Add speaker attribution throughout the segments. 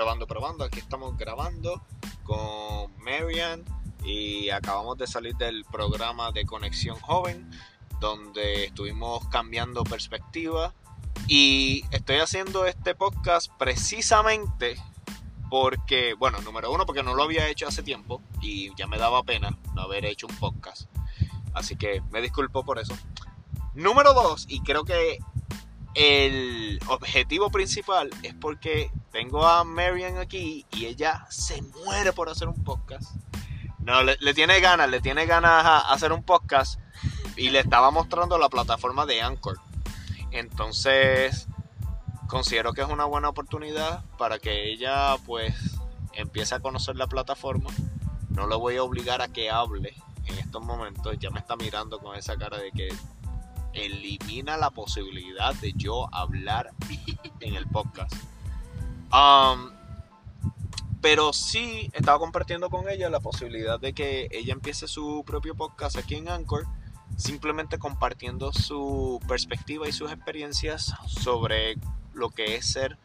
Speaker 1: Probando, probando. Aquí estamos grabando con Marian y acabamos de salir del programa de Conexión Joven, donde estuvimos cambiando perspectiva. Y estoy haciendo este podcast precisamente porque, bueno, número uno, porque no lo había hecho hace tiempo y ya me daba pena no haber hecho un podcast. Así que me disculpo por eso. Número dos, y creo que el objetivo principal es porque tengo a Marian aquí y ella se muere por hacer un podcast. No, le, tiene ganas, le tiene ganas a hacer un podcast y le estaba mostrando la plataforma de Anchor. Entonces, considero que es una buena oportunidad para que ella pues empiece a conocer la plataforma. No lo voy a obligar a que hable en estos momentos. Ya me está mirando con esa cara de que elimina la posibilidad de yo hablar en el podcast. Pero sí estaba compartiendo con ella la posibilidad de que ella empiece su propio podcast aquí en Anchor, simplemente compartiendo su perspectiva y sus experiencias sobre lo que es ser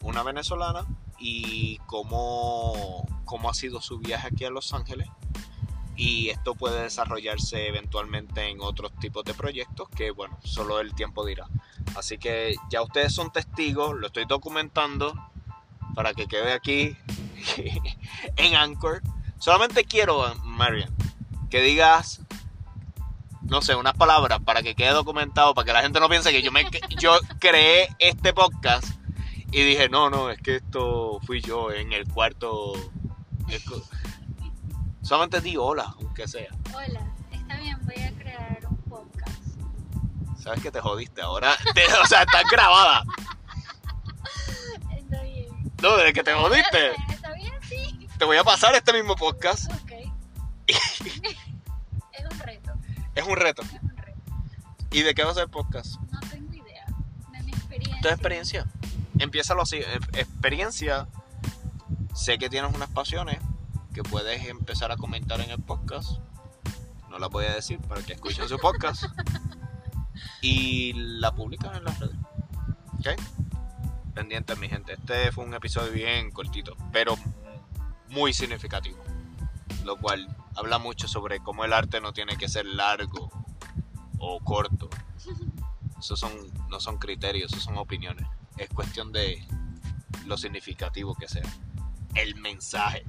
Speaker 1: una venezolana y cómo, cómo ha sido su viaje aquí a Los Ángeles. Y esto puede desarrollarse eventualmente en otros tipos de proyectos que, bueno, solo el tiempo dirá. Así que ya ustedes son testigos, lo estoy documentando para que quede aquí en Anchor. Solamente quiero, Marian, que digas no sé, unas palabras para que quede documentado, para que la gente no piense que yo, me, yo creé este podcast y dije, no, no, es que esto fui yo en el cuarto. Solamente di hola, aunque sea.
Speaker 2: Hola, está bien, voy a crear un podcast.
Speaker 1: Sabes que te jodiste ahora. o sea, estás grabada. No, desde que te jodiste.
Speaker 2: Está bien, sí.
Speaker 1: Te voy a pasar este mismo podcast.
Speaker 2: Ok.
Speaker 1: Es un reto. ¿Y de qué va a ser el podcast?
Speaker 2: No tengo idea. De mi experiencia.
Speaker 1: ¿Tu experiencia? Empiézalo así. Experiencia. Sé que tienes unas pasiones que puedes empezar a comentar en el podcast. No la voy a decir para que escuchen su podcast. y la publican en las redes. ¿Ok? Pendiente, mi gente. Este fue un episodio bien cortito, pero muy significativo. Lo cual habla mucho sobre cómo el arte no tiene que ser largo o corto. Esos son, no son criterios, esos son opiniones. Es cuestión de lo significativo que sea. El mensaje.